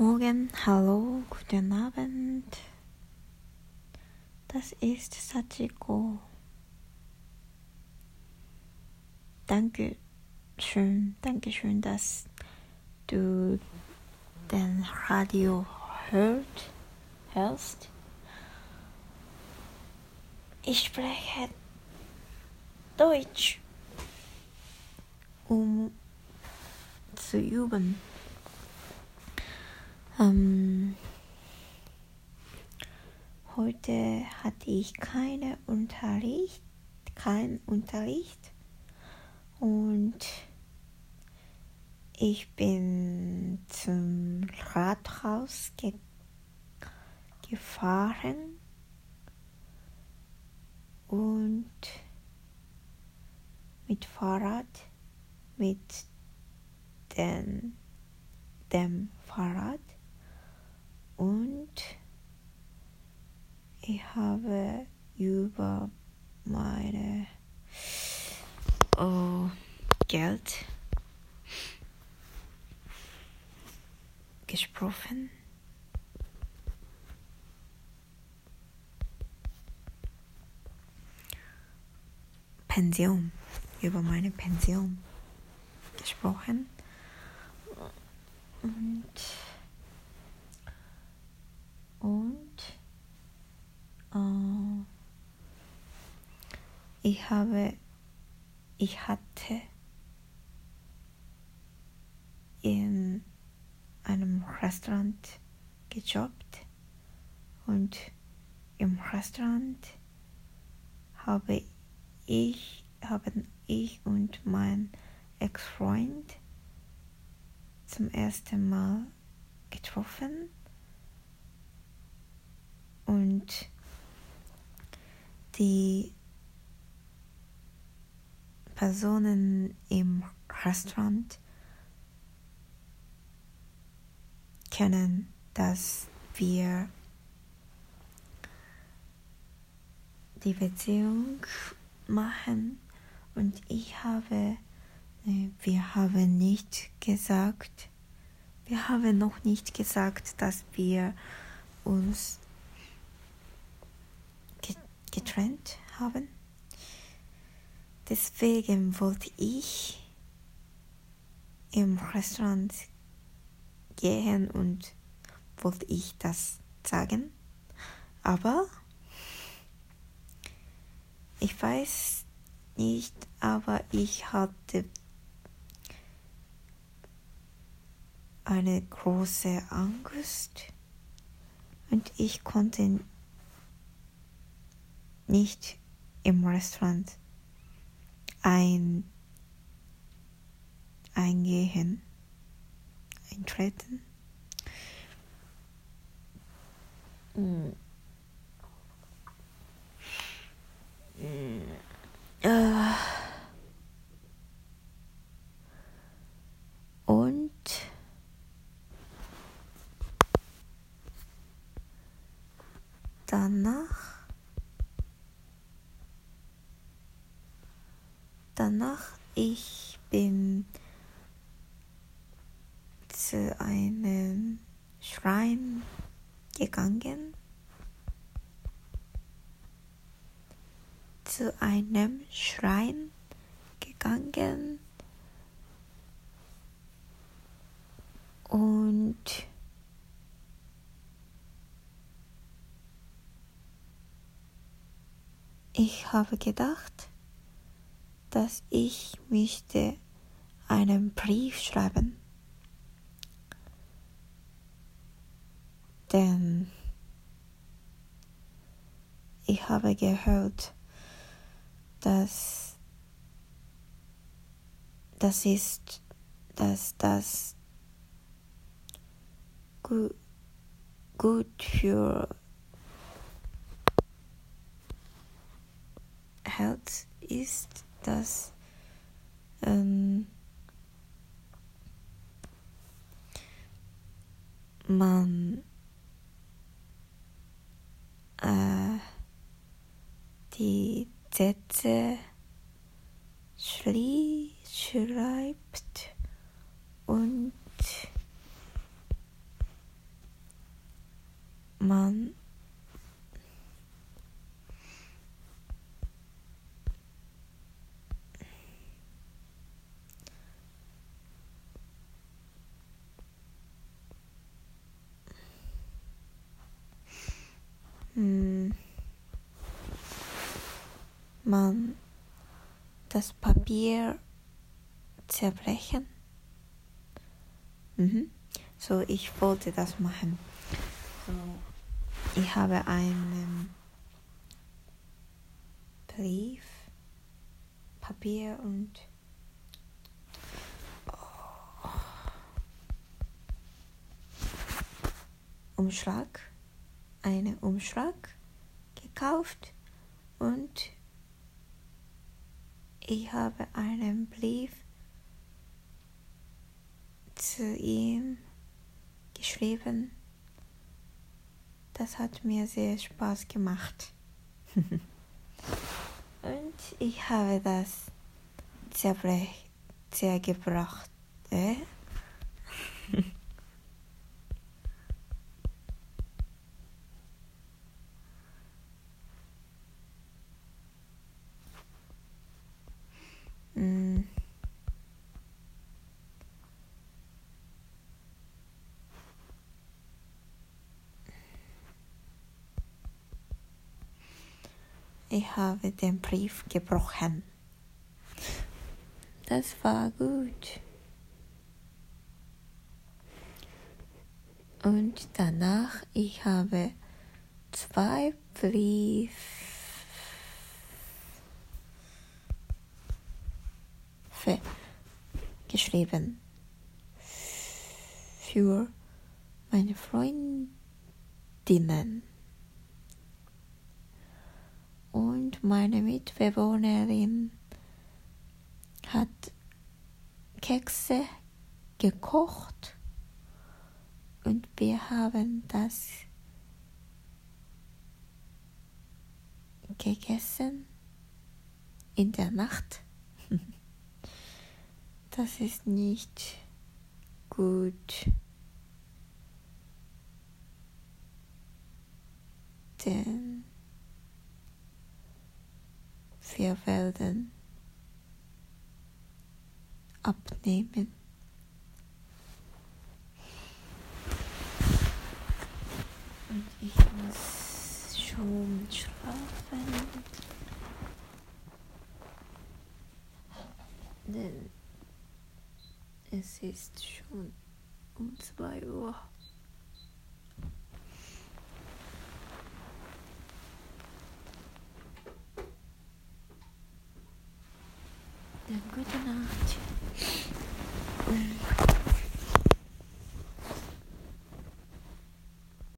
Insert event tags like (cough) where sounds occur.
Morgen, hallo, guten Abend. Das ist Sachiko. Danke schön, danke schön, dass du den Radio hört, hörst. Ich spreche Deutsch, um zu üben. Ähm, heute hatte ich keine Unterricht, kein Unterricht. Und ich bin zum Rathaus ge gefahren. Und mit Fahrrad, mit den, dem Fahrrad und ich habe über meine oh, Geld gesprochen. Pension, über meine Pension gesprochen. Und und äh, ich habe, ich hatte in einem Restaurant gejobbt und im Restaurant habe ich, haben ich und mein Ex-Freund zum ersten Mal getroffen und die Personen im Restaurant kennen, dass wir die Beziehung machen. Und ich habe, wir haben nicht gesagt, wir haben noch nicht gesagt, dass wir uns getrennt haben. Deswegen wollte ich im Restaurant gehen und wollte ich das sagen. Aber ich weiß nicht, aber ich hatte eine große Angst und ich konnte nicht im Restaurant ein, eingehen, eintreten. Mm. Mm. Uh. Und danach danach ich bin zu einem Schrein gegangen. Zu einem Schrein gegangen. Und ich habe gedacht, dass ich möchte einen Brief schreiben. Denn ich habe gehört, dass das ist, dass das gut, gut für Health ist dass ähm, man äh, die Sätze schrie, schreibt und man man das Papier zerbrechen. Mhm. So, ich wollte das machen. So, ich habe einen Brief, Papier und Umschlag, einen Umschlag gekauft und ich habe einen Brief zu ihm geschrieben. Das hat mir sehr Spaß gemacht. (laughs) Und ich habe das zerbrech, zergebracht. Äh? mm. Ich habe den Brief gebrochen. Das war gut. Und danach, ich habe zwei Briefe geschrieben für meine Freundinnen. Und meine Mitbewohnerin hat Kekse gekocht und wir haben das gegessen in der Nacht. (laughs) Das ist nicht gut. Denn wir werden abnehmen. Und ich muss schon schlafen. Denn es ist schon um zwei Uhr. Good night.